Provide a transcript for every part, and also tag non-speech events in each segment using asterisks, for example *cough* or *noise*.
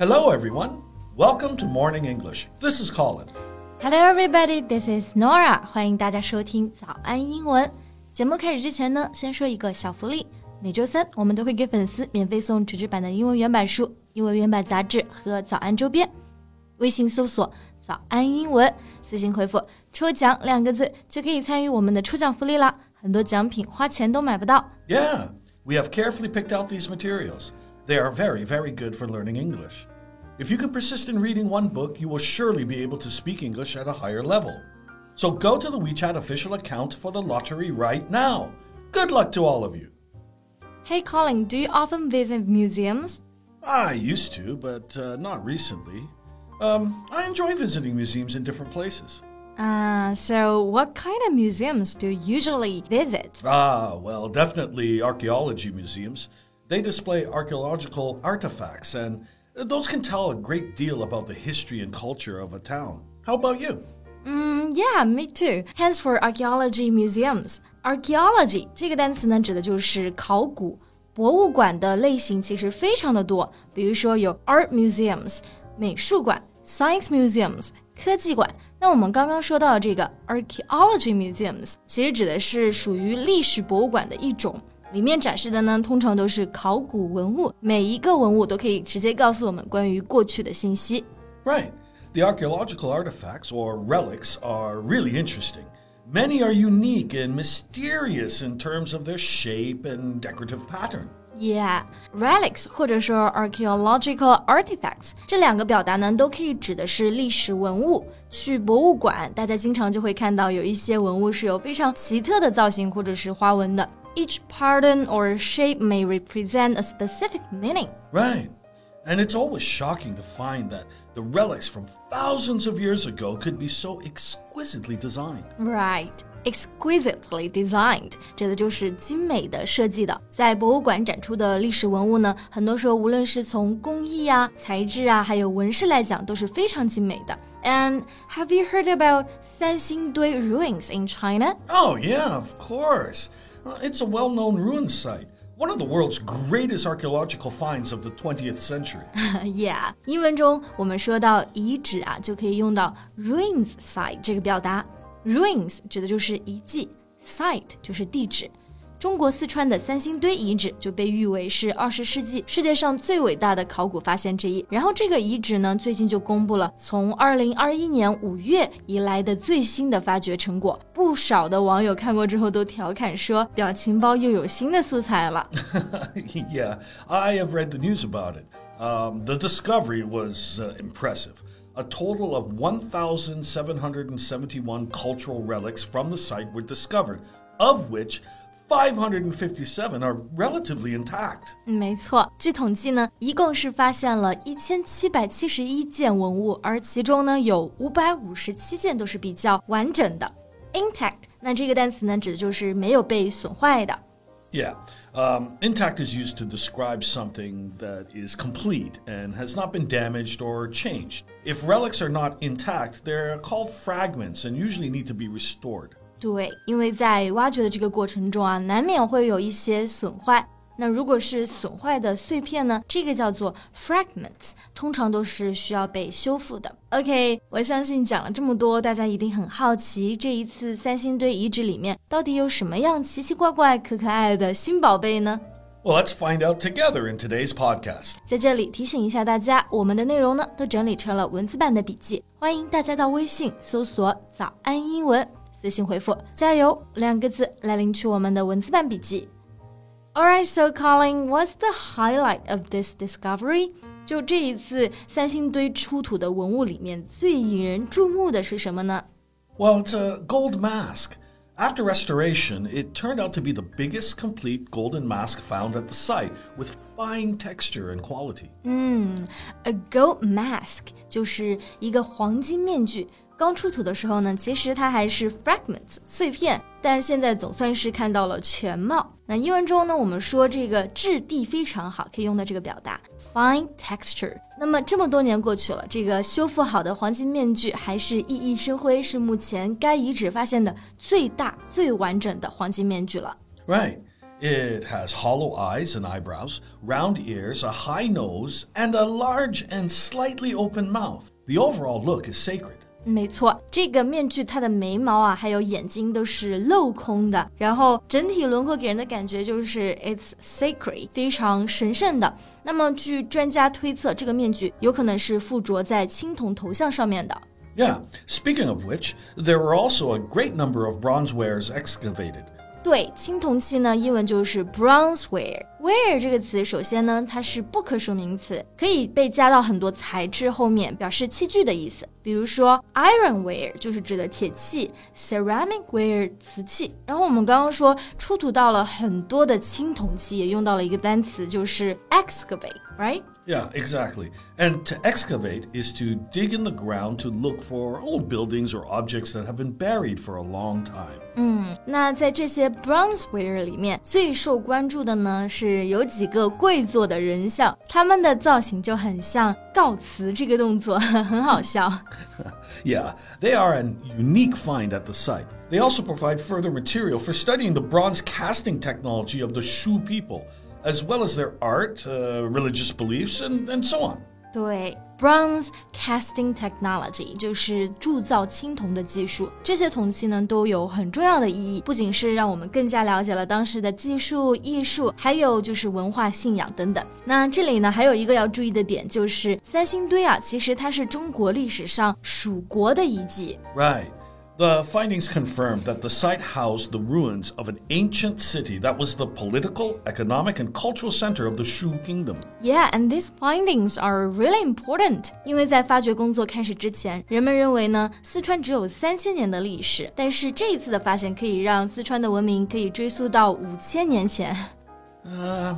Hello, everyone. Welcome to Morning English. This is Colin. Hello, everybody. This is Nora. 欢迎大家收听早安英文。节目开始之前呢，先说一个小福利。每周三我们都会给粉丝免费送纸质版的英文原版书、英文原版杂志和早安周边。微信搜索“早安英文”，私信回复“ 抽奖”两个字就可以参与我们的抽奖福利啦。很多奖品花钱都买不到。Yeah, we have carefully picked out these materials. They are very, very good for learning English. If you can persist in reading one book, you will surely be able to speak English at a higher level. So go to the WeChat official account for the lottery right now. Good luck to all of you. Hey, Colin, do you often visit museums? I used to, but uh, not recently. Um, I enjoy visiting museums in different places. Uh, so what kind of museums do you usually visit? Ah, well, definitely archaeology museums. They display archaeological artifacts, and those can tell a great deal about the history and culture of a town. How about you? Mm, yeah, me too. Hence for archaeology museums. Archaeology 这个单词呢，指的就是考古。博物馆的类型其实非常的多，比如说有 art museums 美术馆、science museums 科技馆。 那我们刚刚说到的这个 archaeology museums，其实指的是属于历史博物馆的一种。里面展示的呢，通常都是考古文物，每一个文物都可以直接告诉我们关于过去的信息。Right. The archaeological artifacts or relics are really interesting. Many are unique and mysterious in terms of their shape and decorative pattern. Yeah, relics 或者说 archaeological artifacts 这两个表达呢，都可以指的是历史文物。去博物馆，大家经常就会看到有一些文物是有非常奇特的造型或者是花纹的。Each pattern or shape may represent a specific meaning. Right. And it's always shocking to find that the relics from thousands of years ago could be so exquisitely designed. Right. Exquisitely designed，指的就是精美的设计的。在博物馆展出的历史文物呢，很多时候无论是从工艺啊、材质啊，还有纹饰来讲，都是非常精美的。And have you heard about Sanxingdui ruins in China? Oh yeah, of course. Uh, it's a well-known ruin site one of the world's greatest archaeological finds of the 20th century. *laughs* yeah，英文中我们说到遗址啊，就可以用到 ruins site 这个表达。 Ruins 指的就是遗迹，site 就是地址。中国四川的三星堆遗址就被誉为是二十世纪世界上最伟大的考古发现之一。然后这个遗址呢，最近就公布了从二零二一年五月以来的最新的发掘成果。不少的网友看过之后都调侃说，表情包又有新的素材了。*laughs* yeah, I have read the news about it. Um, the discovery was uh, impressive. A total of 1,771 cultural relics from the site were discovered, of which 557 are relatively intact. 没错，据统计呢，一共是发现了一千七百七十一件文物，而其中呢有五百五十七件都是比较完整的。Intact，那这个单词呢指的就是没有被损坏的。 Yeah, um, intact is used to describe something that is complete and has not been damaged or changed. If relics are not intact, they're called fragments and usually need to be restored. 对，因为在挖掘的这个过程中啊，难免会有一些损坏。 那如果是损坏的碎片呢？这个叫做 fragments，通常都是需要被修复的。OK，我相信讲了这么多，大家一定很好奇，这一次三星堆遗址里面到底有什么样奇奇怪怪、可可爱的新宝贝呢？Well, let's find out together in today's podcast. 在这里提醒一下大家，我们的内容呢都整理成了文字版的笔记，欢迎大家到微信搜索“早安英文”。私信回复“加油”两个字来领取我们的文字版笔记。Alright, so Colin, what's the highlight of this discovery? 就这一次三星堆出土的文物里面最引人注目的是什么呢？Well, it's a gold mask. After restoration, it turned out to be the biggest complete golden mask found at the site, with fine texture and quality. 嗯，a gold mask 就是一个黄金面具 刚出土的时候呢，其实它还是 fragments 碎片，但现在总算是看到了全貌。那英文中呢，我们说这个质地非常好，可以用到这个表达 fine texture。那么这么多年过去了，这个修复好的黄金面具还是熠熠生辉，是目前该遗址发现的最大、最完整的黄金面具了。Right. It has hollow eyes and eyebrows, round ears, a high nose, and a large and slightly open mouth. The overall look is sacred. 没错，这个面具它的眉毛啊，还有眼睛都是镂空的，然后整体轮廓给人的感觉就是 it's sacred，非常神圣的。那么据专家推测，这个面具有可能是附着在青铜头像上面的。Yeah, speaking of which, there were also a great number of bronze wares excavated. 对，青铜器呢，英文就是 bronzeware。ware 这个词，首先呢，它是不可数名词，可以被加到很多材质后面，表示器具的意思。比如说 ironware 就是指的铁器，ceramicware 瓷器。然后我们刚刚说出土到了很多的青铜器，也用到了一个单词，就是 excavate，right？excavate，right？Yeah, exactly. And to excavate is to dig in the ground to look for old buildings or objects that have been buried for a long time. 嗯，那在这些 bronzeware 里面，最受关注的呢是有几个跪坐的人像，他们的造型就很像告辞这个动作，很好笑。yeah, *laughs* they are an unique find at the site. They also provide further material for studying the bronze casting technology of the Shu people as well as their art, uh, religious beliefs, and, and so on. 对，bronze casting technology 就是铸造青铜的技术。这些铜器呢都有很重要的意义，不仅是让我们更加了解了当时的技术、艺术，还有就是文化信仰等等。那这里呢还有一个要注意的点，就是三星堆啊，其实它是中国历史上蜀国的遗迹。Right. The findings confirmed that the site housed the ruins of an ancient city that was the political, economic, and cultural center of the Shu kingdom. Yeah, and these findings are really important. 因为在发掘工作开始之前，人们认为呢，四川只有三千年的历史，但是这一次的发现可以让四川的文明可以追溯到五千年前。Uh,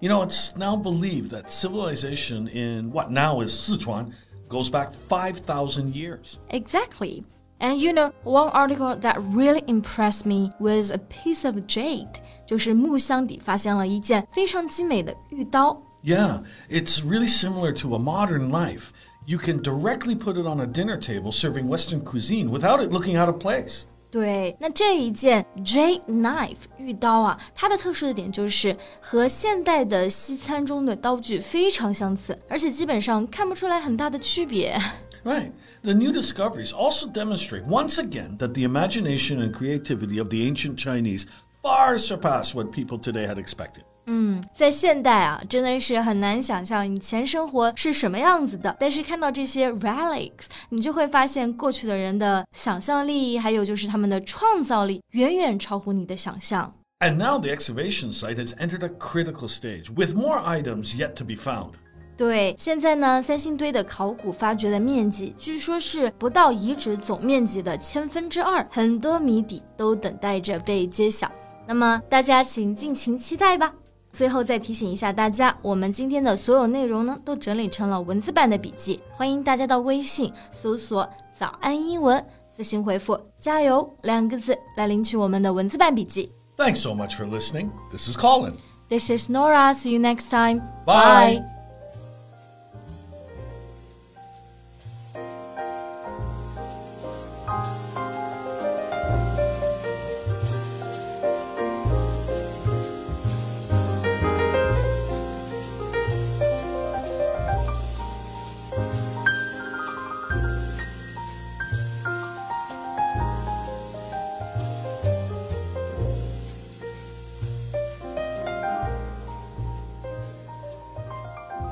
you know, it's now believed that civilization in what now is Sichuan goes back 5,000 years. Exactly. And you know, one article that really impressed me was a piece of jade. jade，就是木箱底发现了一件非常精美的玉刀。Yeah, it's really similar to a modern knife. You can directly put it on a dinner table serving Western cuisine without it looking out of place. 对，那这一件 jade knife 玉刀啊，它的特殊的点就是和现代的西餐中的刀具非常相似，而且基本上看不出来很大的区别。Right. The new discoveries also demonstrate once again that the imagination and creativity of the ancient Chinese far surpass what people today had expected. 嗯，在现代啊，真的是很难想象以前生活是什么样子的。但是看到这些 relics，你就会发现过去的人的想象力，还有就是他们的创造力，远远超乎你的想象。And now the excavation site has entered a critical stage, with more items yet to be found. 对，现在呢，三星堆的考古发掘的面积据说是不到遗址总面积的千分之二，很多谜底都等待着被揭晓。那么大家请尽情期待吧。最后再提醒一下大家，我们今天的所有内容呢，都整理成了文字版的笔记，欢迎大家到微信搜索“早安英文”，私信回复“加油”两个字来领取我们的文字版笔记。Thanks so much for listening. This is Colin. This is Nora. See you next time. Bye. Bye.